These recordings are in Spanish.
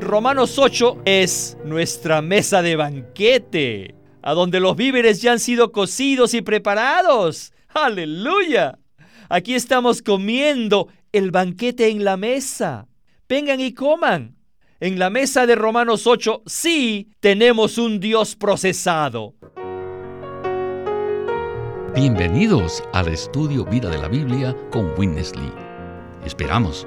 Romanos 8 es nuestra mesa de banquete, a donde los víveres ya han sido cocidos y preparados. Aleluya. Aquí estamos comiendo el banquete en la mesa. Vengan y coman. En la mesa de Romanos 8 sí tenemos un Dios procesado. Bienvenidos al estudio Vida de la Biblia con Witness Lee. Esperamos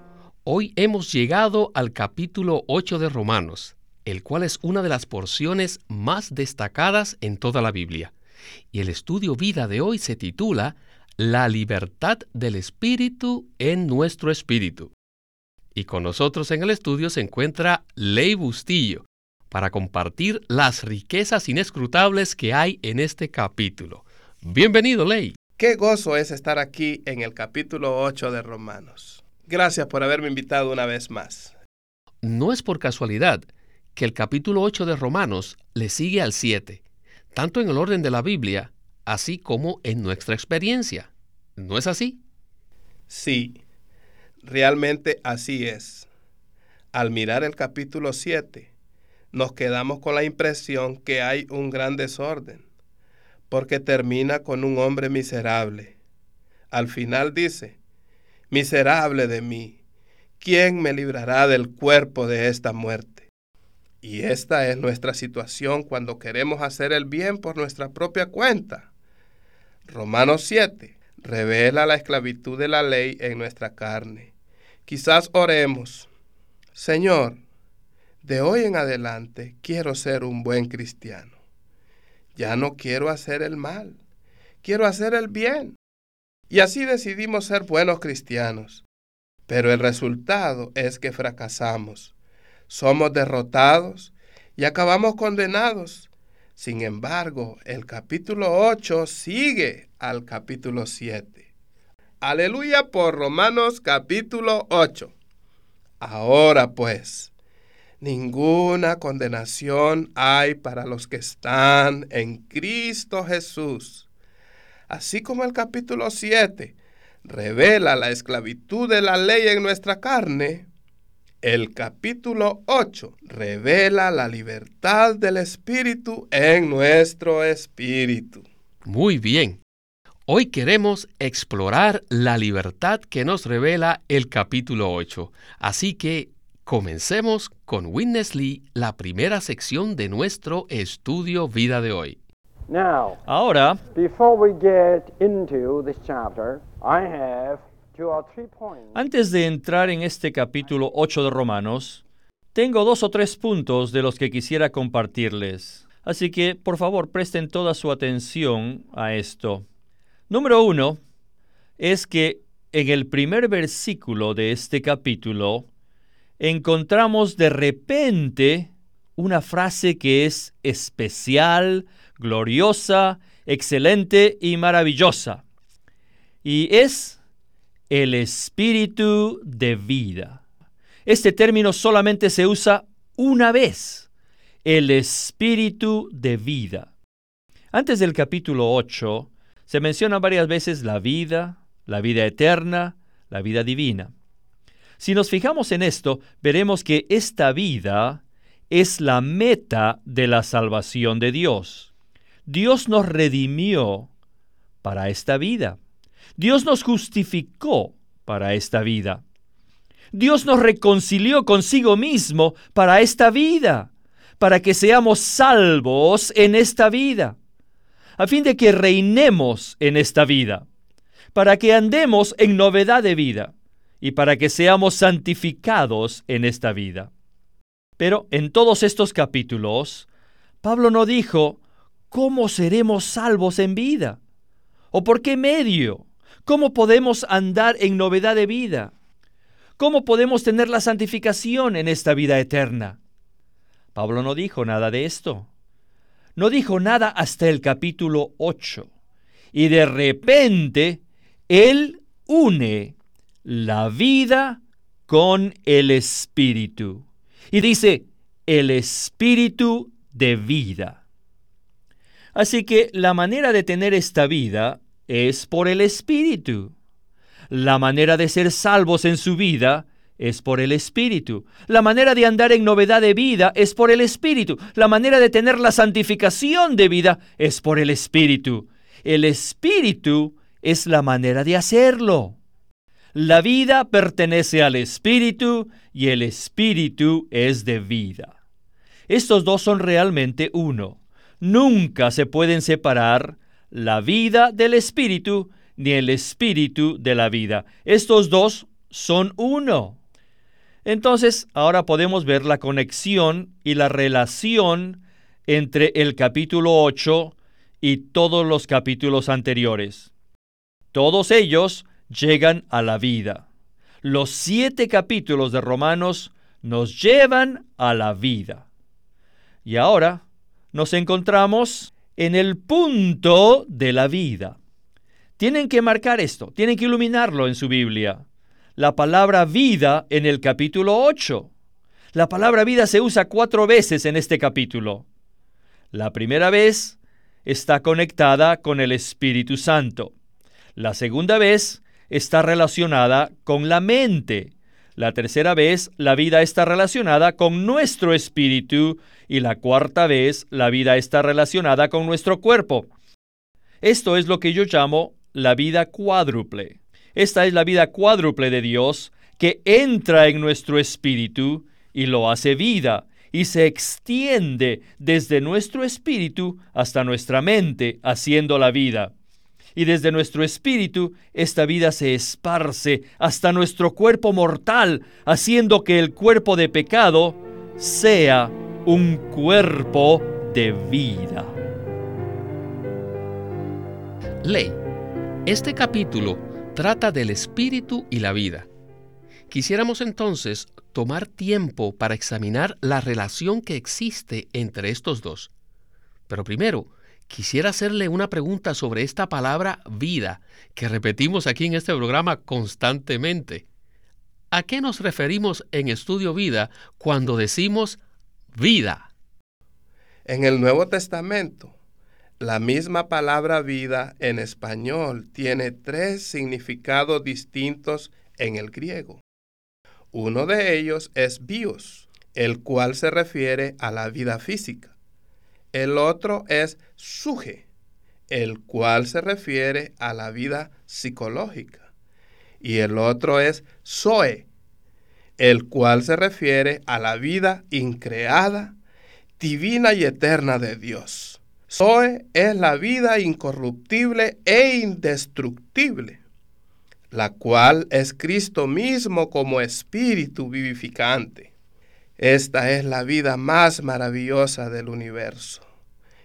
Hoy hemos llegado al capítulo 8 de Romanos, el cual es una de las porciones más destacadas en toda la Biblia. Y el estudio vida de hoy se titula La libertad del espíritu en nuestro espíritu. Y con nosotros en el estudio se encuentra Ley Bustillo para compartir las riquezas inescrutables que hay en este capítulo. Bienvenido, Ley. Qué gozo es estar aquí en el capítulo 8 de Romanos. Gracias por haberme invitado una vez más. No es por casualidad que el capítulo 8 de Romanos le sigue al 7, tanto en el orden de la Biblia, así como en nuestra experiencia. ¿No es así? Sí, realmente así es. Al mirar el capítulo 7, nos quedamos con la impresión que hay un gran desorden, porque termina con un hombre miserable. Al final dice, Miserable de mí, ¿quién me librará del cuerpo de esta muerte? Y esta es nuestra situación cuando queremos hacer el bien por nuestra propia cuenta. Romanos 7 revela la esclavitud de la ley en nuestra carne. Quizás oremos, Señor, de hoy en adelante quiero ser un buen cristiano. Ya no quiero hacer el mal, quiero hacer el bien. Y así decidimos ser buenos cristianos. Pero el resultado es que fracasamos. Somos derrotados y acabamos condenados. Sin embargo, el capítulo 8 sigue al capítulo 7. Aleluya por Romanos capítulo 8. Ahora pues, ninguna condenación hay para los que están en Cristo Jesús así como el capítulo 7 revela la esclavitud de la ley en nuestra carne, el capítulo 8 revela la libertad del Espíritu en nuestro espíritu. Muy bien. Hoy queremos explorar la libertad que nos revela el capítulo 8. Así que comencemos con Witness Lee la primera sección de nuestro estudio vida de hoy. Ahora, antes de entrar en este capítulo 8 de Romanos, tengo dos o tres puntos de los que quisiera compartirles. Así que, por favor, presten toda su atención a esto. Número uno es que en el primer versículo de este capítulo encontramos de repente una frase que es especial, gloriosa, excelente y maravillosa. Y es el espíritu de vida. Este término solamente se usa una vez, el espíritu de vida. Antes del capítulo 8 se menciona varias veces la vida, la vida eterna, la vida divina. Si nos fijamos en esto, veremos que esta vida es la meta de la salvación de Dios. Dios nos redimió para esta vida. Dios nos justificó para esta vida. Dios nos reconcilió consigo mismo para esta vida, para que seamos salvos en esta vida, a fin de que reinemos en esta vida, para que andemos en novedad de vida y para que seamos santificados en esta vida. Pero en todos estos capítulos, Pablo no dijo, ¿cómo seremos salvos en vida? ¿O por qué medio? ¿Cómo podemos andar en novedad de vida? ¿Cómo podemos tener la santificación en esta vida eterna? Pablo no dijo nada de esto. No dijo nada hasta el capítulo 8. Y de repente, Él une la vida con el espíritu. Y dice, el espíritu de vida. Así que la manera de tener esta vida es por el espíritu. La manera de ser salvos en su vida es por el Espíritu. La manera de andar en novedad de vida es por el Espíritu. La manera de tener la santificación de vida es por el Espíritu. El Espíritu es la manera de hacerlo. La vida pertenece al Espíritu y el Espíritu es de vida. Estos dos son realmente uno. Nunca se pueden separar la vida del Espíritu ni el Espíritu de la vida. Estos dos son uno. Entonces, ahora podemos ver la conexión y la relación entre el capítulo 8 y todos los capítulos anteriores. Todos ellos llegan a la vida. Los siete capítulos de Romanos nos llevan a la vida. Y ahora nos encontramos en el punto de la vida. Tienen que marcar esto, tienen que iluminarlo en su Biblia la palabra vida en el capítulo 8. La palabra vida se usa cuatro veces en este capítulo. La primera vez está conectada con el Espíritu Santo. La segunda vez está relacionada con la mente. La tercera vez la vida está relacionada con nuestro espíritu y la cuarta vez la vida está relacionada con nuestro cuerpo. Esto es lo que yo llamo la vida cuádruple. Esta es la vida cuádruple de Dios que entra en nuestro espíritu y lo hace vida y se extiende desde nuestro espíritu hasta nuestra mente, haciendo la vida. Y desde nuestro espíritu esta vida se esparce hasta nuestro cuerpo mortal, haciendo que el cuerpo de pecado sea un cuerpo de vida. Ley. Este capítulo trata del espíritu y la vida. Quisiéramos entonces tomar tiempo para examinar la relación que existe entre estos dos. Pero primero, quisiera hacerle una pregunta sobre esta palabra vida, que repetimos aquí en este programa constantemente. ¿A qué nos referimos en Estudio Vida cuando decimos vida? En el Nuevo Testamento, la misma palabra vida en español tiene tres significados distintos en el griego. Uno de ellos es bios, el cual se refiere a la vida física. El otro es suje, el cual se refiere a la vida psicológica. Y el otro es zoe, el cual se refiere a la vida increada, divina y eterna de Dios. Zoe es la vida incorruptible e indestructible, la cual es Cristo mismo como espíritu vivificante. Esta es la vida más maravillosa del universo.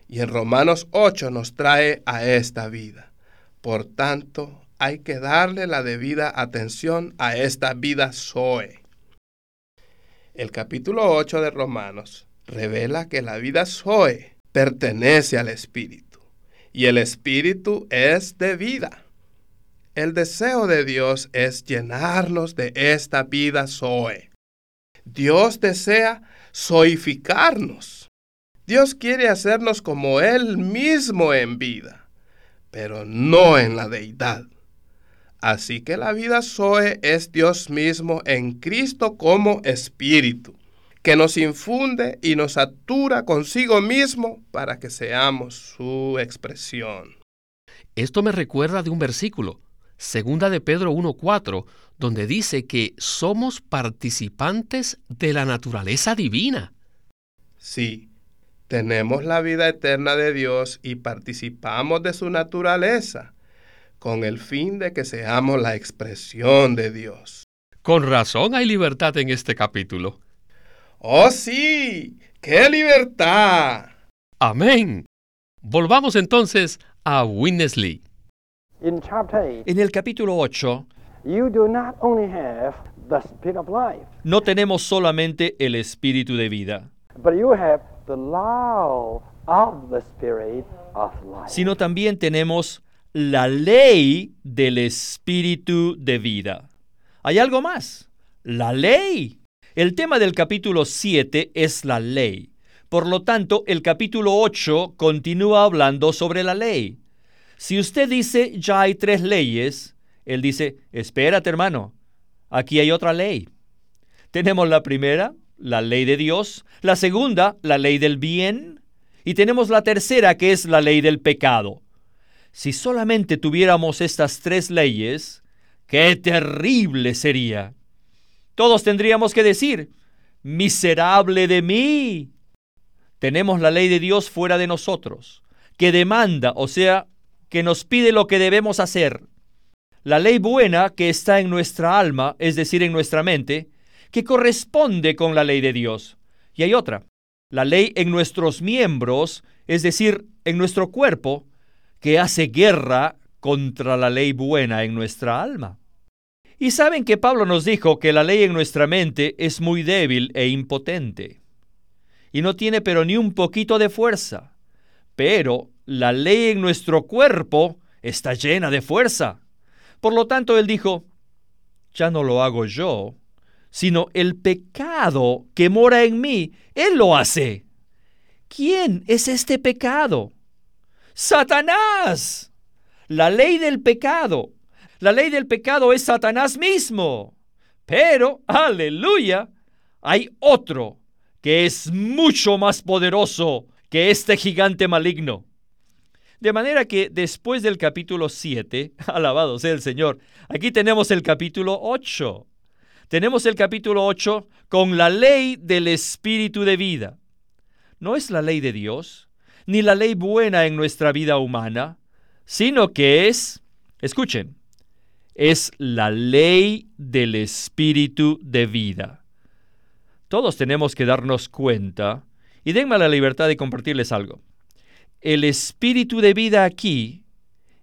Y en Romanos 8 nos trae a esta vida. Por tanto, hay que darle la debida atención a esta vida Zoe. El capítulo 8 de Romanos revela que la vida Zoe pertenece al Espíritu y el Espíritu es de vida. El deseo de Dios es llenarnos de esta vida Zoe. Dios desea soificarnos. Dios quiere hacernos como Él mismo en vida, pero no en la deidad. Así que la vida Zoe es Dios mismo en Cristo como Espíritu que nos infunde y nos atura consigo mismo para que seamos su expresión. Esto me recuerda de un versículo, segunda de Pedro 1.4, donde dice que somos participantes de la naturaleza divina. Sí, tenemos la vida eterna de Dios y participamos de su naturaleza, con el fin de que seamos la expresión de Dios. Con razón hay libertad en este capítulo. ¡Oh sí! ¡Qué libertad! Amén. Volvamos entonces a Winnesley. En el capítulo 8, no tenemos solamente el espíritu de vida, sino también tenemos la ley del espíritu de vida. Hay algo más, la ley. El tema del capítulo 7 es la ley. Por lo tanto, el capítulo 8 continúa hablando sobre la ley. Si usted dice ya hay tres leyes, él dice, espérate hermano, aquí hay otra ley. Tenemos la primera, la ley de Dios, la segunda, la ley del bien, y tenemos la tercera, que es la ley del pecado. Si solamente tuviéramos estas tres leyes, qué terrible sería. Todos tendríamos que decir, miserable de mí. Tenemos la ley de Dios fuera de nosotros, que demanda, o sea, que nos pide lo que debemos hacer. La ley buena que está en nuestra alma, es decir, en nuestra mente, que corresponde con la ley de Dios. Y hay otra, la ley en nuestros miembros, es decir, en nuestro cuerpo, que hace guerra contra la ley buena en nuestra alma. Y saben que Pablo nos dijo que la ley en nuestra mente es muy débil e impotente. Y no tiene pero ni un poquito de fuerza. Pero la ley en nuestro cuerpo está llena de fuerza. Por lo tanto, él dijo, ya no lo hago yo, sino el pecado que mora en mí, Él lo hace. ¿Quién es este pecado? Satanás. La ley del pecado. La ley del pecado es Satanás mismo. Pero, aleluya, hay otro que es mucho más poderoso que este gigante maligno. De manera que después del capítulo 7, alabado sea el Señor, aquí tenemos el capítulo 8 tenemos el capítulo 8 con la ley del espíritu de vida. No es la ley de Dios, ni la ley buena en nuestra vida humana, sino que es, escuchen, es la ley del espíritu de vida. Todos tenemos que darnos cuenta, y denme la libertad de compartirles algo. El espíritu de vida aquí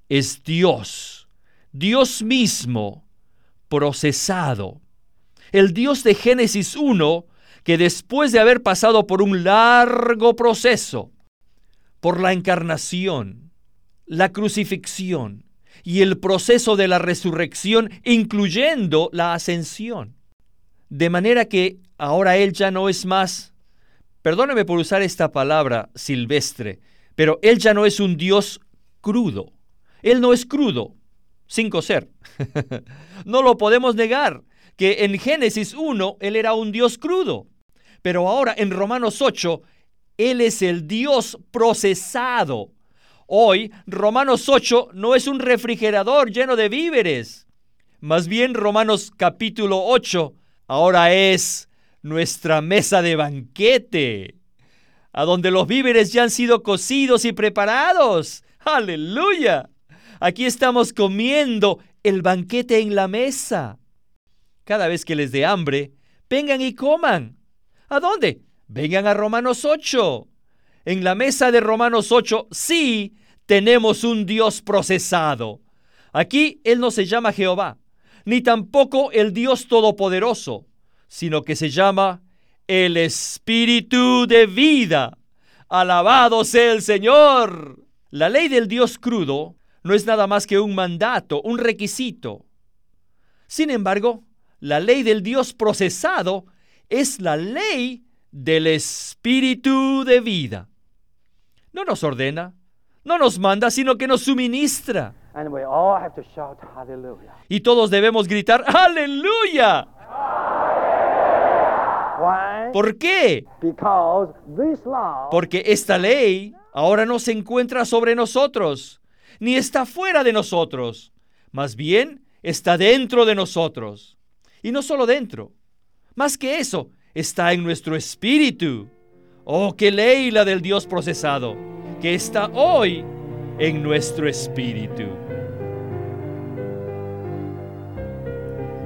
es Dios, Dios mismo, procesado. El Dios de Génesis 1, que después de haber pasado por un largo proceso, por la encarnación, la crucifixión y el proceso de la resurrección, incluyendo la ascensión, de manera que ahora Él ya no es más, perdóneme por usar esta palabra silvestre, pero Él ya no es un Dios crudo. Él no es crudo, sin coser. no lo podemos negar que en Génesis 1 Él era un Dios crudo, pero ahora en Romanos 8 Él es el Dios procesado. Hoy Romanos 8 no es un refrigerador lleno de víveres, más bien Romanos capítulo 8 ahora es nuestra mesa de banquete, a donde los víveres ya han sido cocidos y preparados. Aleluya. Aquí estamos comiendo el banquete en la mesa cada vez que les dé hambre, vengan y coman. ¿A dónde? Vengan a Romanos 8. En la mesa de Romanos 8 sí tenemos un Dios procesado. Aquí Él no se llama Jehová, ni tampoco el Dios Todopoderoso, sino que se llama el Espíritu de vida. Alabado sea el Señor. La ley del Dios crudo no es nada más que un mandato, un requisito. Sin embargo, la ley del Dios procesado es la ley del Espíritu de vida. No nos ordena, no nos manda, sino que nos suministra. Y todos debemos gritar, aleluya. ¿Por qué? Porque esta ley ahora no se encuentra sobre nosotros, ni está fuera de nosotros, más bien está dentro de nosotros. Y no solo dentro. Más que eso, está en nuestro espíritu. Oh, qué ley la del Dios procesado, que está hoy en nuestro espíritu.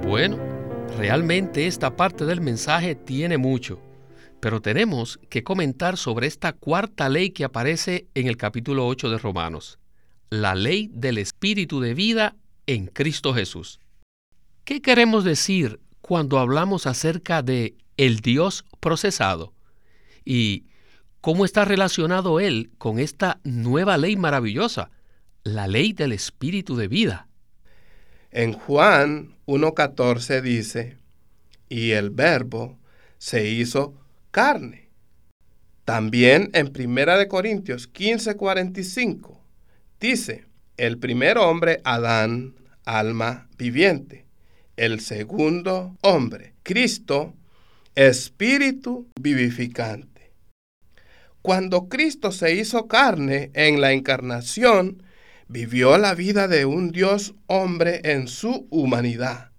Bueno, realmente esta parte del mensaje tiene mucho, pero tenemos que comentar sobre esta cuarta ley que aparece en el capítulo 8 de Romanos, la ley del espíritu de vida en Cristo Jesús. ¿Qué queremos decir cuando hablamos acerca de el Dios procesado? ¿Y ¿Cómo está relacionado él con esta nueva ley maravillosa, la ley del espíritu de vida? En Juan 1.14 dice, y el verbo se hizo carne. También en 1 Corintios 15.45 dice, el primer hombre, Adán, alma viviente. El segundo hombre, Cristo, espíritu vivificante. Cuando Cristo se hizo carne en la encarnación, vivió la vida de un Dios hombre en su humanidad.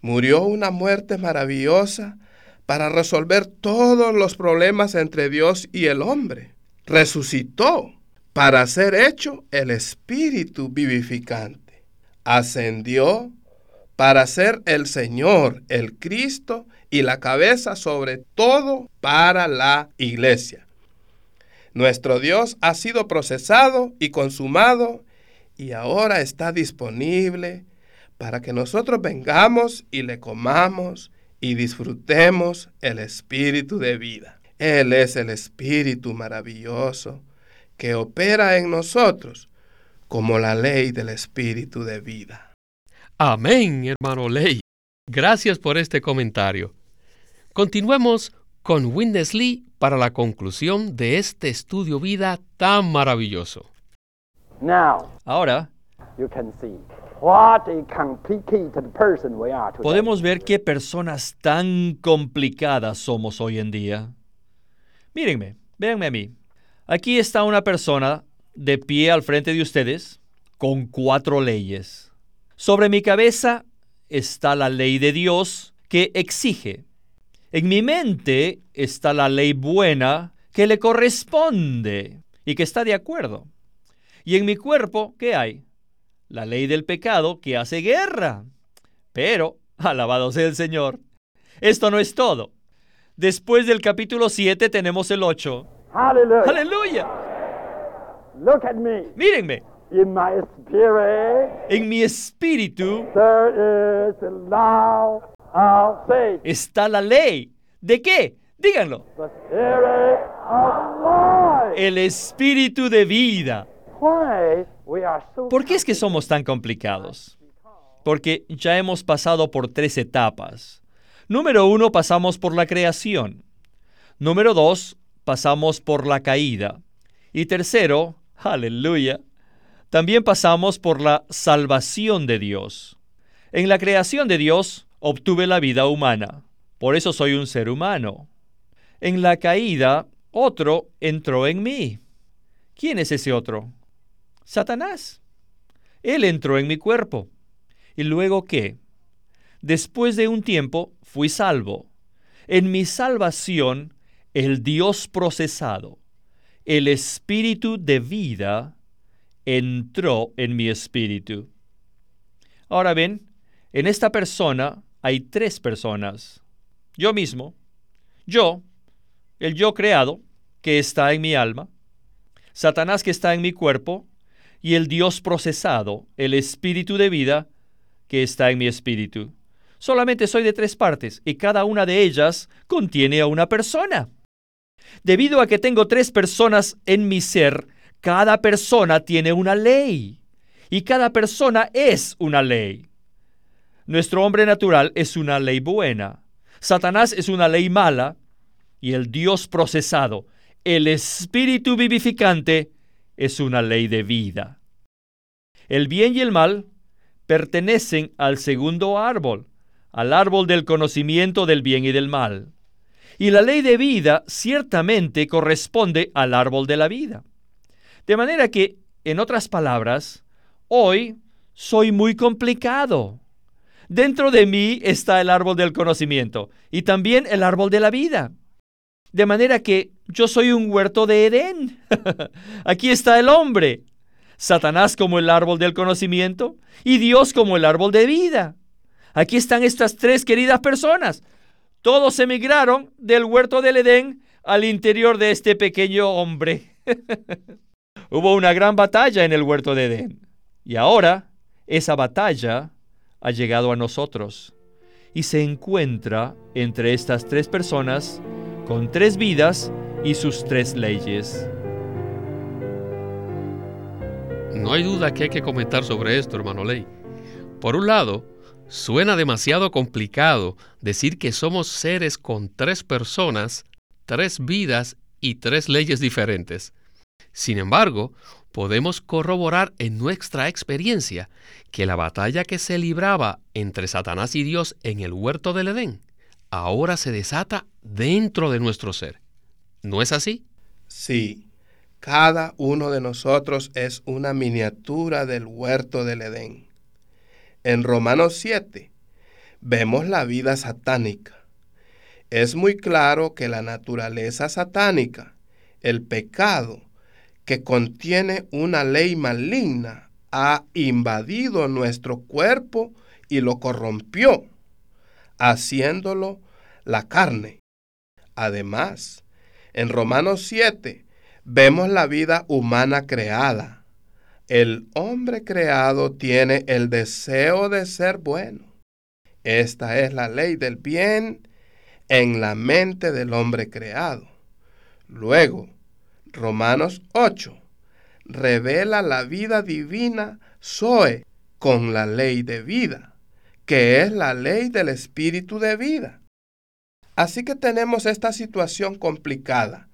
Murió una muerte maravillosa para resolver todos los problemas entre Dios y el hombre. Resucitó para ser hecho el espíritu vivificante. Ascendió para ser el Señor, el Cristo y la cabeza sobre todo para la iglesia. Nuestro Dios ha sido procesado y consumado y ahora está disponible para que nosotros vengamos y le comamos y disfrutemos el espíritu de vida. Él es el espíritu maravilloso que opera en nosotros como la ley del espíritu de vida. Amén, hermano Ley. Gracias por este comentario. Continuemos con Witness Lee para la conclusión de este estudio vida tan maravilloso. Ahora podemos ver qué personas tan complicadas somos hoy en día. Mírenme, véanme a mí. Aquí está una persona de pie al frente de ustedes con cuatro leyes. Sobre mi cabeza está la ley de Dios que exige. En mi mente está la ley buena que le corresponde y que está de acuerdo. Y en mi cuerpo, ¿qué hay? La ley del pecado que hace guerra. Pero, alabado sea el Señor, esto no es todo. Después del capítulo 7 tenemos el 8 Aleluya. Aleluya. Look at me. Mírenme. In my spirit, En mi espíritu there is faith. Está la ley. ¿De qué? Díganlo. El espíritu de vida. ¿Por qué es que somos tan complicados? Porque ya hemos pasado por tres etapas. Número uno, pasamos por la creación. Número dos, pasamos por la caída. Y tercero, aleluya, también pasamos por la salvación de Dios. En la creación de Dios obtuve la vida humana, por eso soy un ser humano. En la caída, otro entró en mí. ¿Quién es ese otro? Satanás. Él entró en mi cuerpo. ¿Y luego qué? Después de un tiempo fui salvo. En mi salvación el Dios procesado, el espíritu de vida, entró en mi espíritu. Ahora ven, en esta persona hay tres personas. Yo mismo, yo, el yo creado, que está en mi alma, Satanás que está en mi cuerpo, y el Dios procesado, el espíritu de vida, que está en mi espíritu. Solamente soy de tres partes, y cada una de ellas contiene a una persona. Debido a que tengo tres personas en mi ser, cada persona tiene una ley. Y cada persona es una ley. Nuestro hombre natural es una ley buena. Satanás es una ley mala. Y el Dios procesado, el Espíritu vivificante, es una ley de vida. El bien y el mal pertenecen al segundo árbol, al árbol del conocimiento del bien y del mal. Y la ley de vida ciertamente corresponde al árbol de la vida. De manera que, en otras palabras, hoy soy muy complicado. Dentro de mí está el árbol del conocimiento y también el árbol de la vida. De manera que yo soy un huerto de Edén. Aquí está el hombre. Satanás como el árbol del conocimiento y Dios como el árbol de vida. Aquí están estas tres queridas personas. Todos emigraron del huerto del Edén al interior de este pequeño hombre. Hubo una gran batalla en el huerto de Edén. Y ahora esa batalla ha llegado a nosotros y se encuentra entre estas tres personas con tres vidas y sus tres leyes. No hay duda que hay que comentar sobre esto, hermano Ley. Por un lado, suena demasiado complicado decir que somos seres con tres personas, tres vidas y tres leyes diferentes. Sin embargo, podemos corroborar en nuestra experiencia que la batalla que se libraba entre Satanás y Dios en el huerto del Edén ahora se desata dentro de nuestro ser. ¿No es así? Sí, cada uno de nosotros es una miniatura del huerto del Edén. En Romanos 7 vemos la vida satánica. Es muy claro que la naturaleza satánica, el pecado, que contiene una ley maligna, ha invadido nuestro cuerpo y lo corrompió, haciéndolo la carne. Además, en Romanos 7 vemos la vida humana creada. El hombre creado tiene el deseo de ser bueno. Esta es la ley del bien en la mente del hombre creado. Luego, Romanos 8 revela la vida divina Zoe con la ley de vida, que es la ley del espíritu de vida. Así que tenemos esta situación complicada.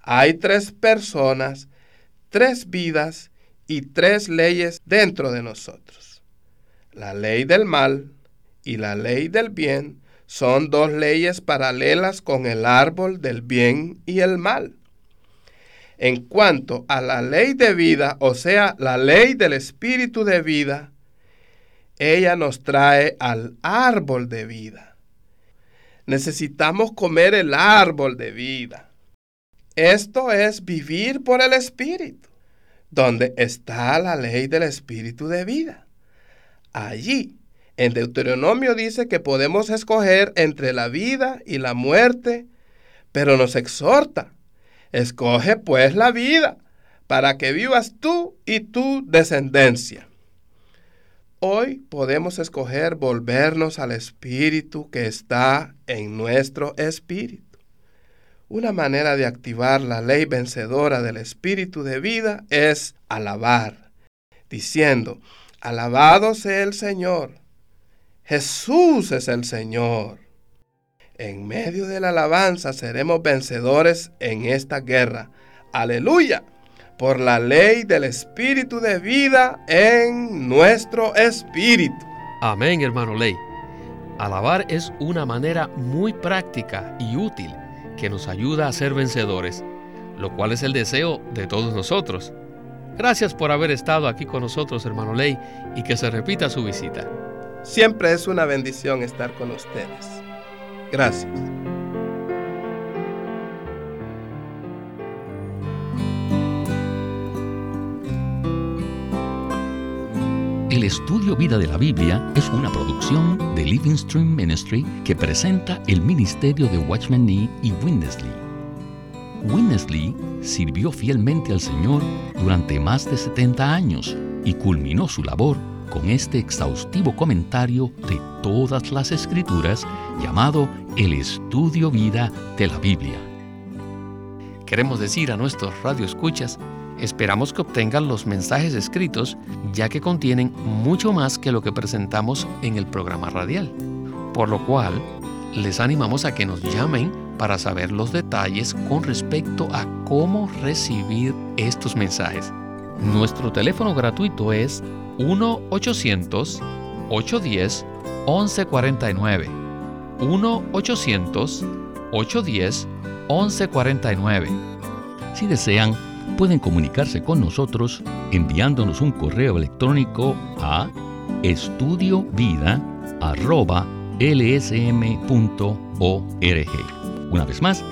Hay tres personas, tres vidas y tres leyes dentro de nosotros. La ley del mal y la ley del bien son dos leyes paralelas con el árbol del bien y el mal. En cuanto a la ley de vida, o sea, la ley del espíritu de vida, ella nos trae al árbol de vida. Necesitamos comer el árbol de vida. Esto es vivir por el espíritu, donde está la ley del espíritu de vida. Allí, en Deuteronomio dice que podemos escoger entre la vida y la muerte, pero nos exhorta Escoge pues la vida para que vivas tú y tu descendencia. Hoy podemos escoger volvernos al espíritu que está en nuestro espíritu. Una manera de activar la ley vencedora del espíritu de vida es alabar, diciendo, alabado sea el Señor. Jesús es el Señor. En medio de la alabanza seremos vencedores en esta guerra. Aleluya. Por la ley del Espíritu de vida en nuestro espíritu. Amén, hermano Ley. Alabar es una manera muy práctica y útil que nos ayuda a ser vencedores, lo cual es el deseo de todos nosotros. Gracias por haber estado aquí con nosotros, hermano Ley, y que se repita su visita. Siempre es una bendición estar con ustedes. Gracias. El estudio Vida de la Biblia es una producción de Living Stream Ministry que presenta el ministerio de Watchman Nee y Winnesley. Winnesley sirvió fielmente al Señor durante más de 70 años y culminó su labor con este exhaustivo comentario de todas las escrituras llamado El Estudio Vida de la Biblia. Queremos decir a nuestros radioescuchas, esperamos que obtengan los mensajes escritos ya que contienen mucho más que lo que presentamos en el programa radial, por lo cual les animamos a que nos llamen para saber los detalles con respecto a cómo recibir estos mensajes. Nuestro teléfono gratuito es 1-800-810-1149. 1-800-810-1149. Si desean, pueden comunicarse con nosotros enviándonos un correo electrónico a estudiovida.lsm.org. Una vez más,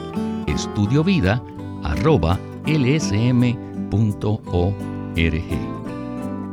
estudiovida.lsm.org.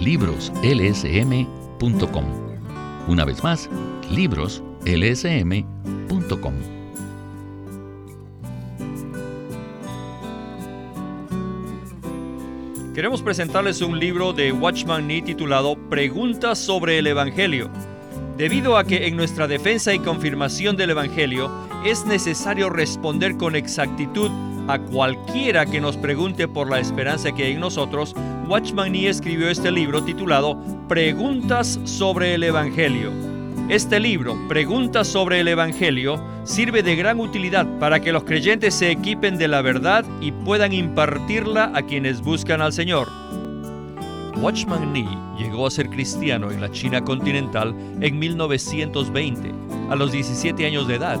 libroslsm.com. Una vez más, libroslsm.com. Queremos presentarles un libro de Watchman Nee titulado Preguntas sobre el Evangelio. Debido a que en nuestra defensa y confirmación del Evangelio es necesario responder con exactitud a cualquiera que nos pregunte por la esperanza que hay en nosotros, Watchman Nee escribió este libro titulado Preguntas sobre el Evangelio. Este libro, Preguntas sobre el Evangelio, sirve de gran utilidad para que los creyentes se equipen de la verdad y puedan impartirla a quienes buscan al Señor. Watchman Nee llegó a ser cristiano en la China continental en 1920, a los 17 años de edad,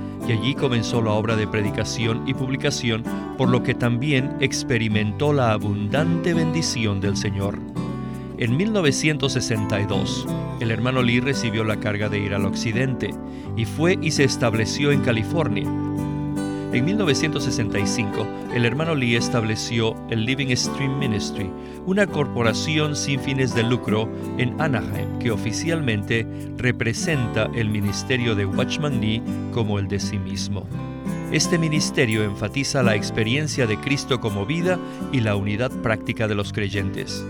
Allí comenzó la obra de predicación y publicación, por lo que también experimentó la abundante bendición del Señor. En 1962, el hermano Lee recibió la carga de ir al occidente y fue y se estableció en California en 1965, el hermano Lee estableció el Living Stream Ministry, una corporación sin fines de lucro en Anaheim que oficialmente representa el ministerio de Watchman Nee como el de sí mismo. Este ministerio enfatiza la experiencia de Cristo como vida y la unidad práctica de los creyentes.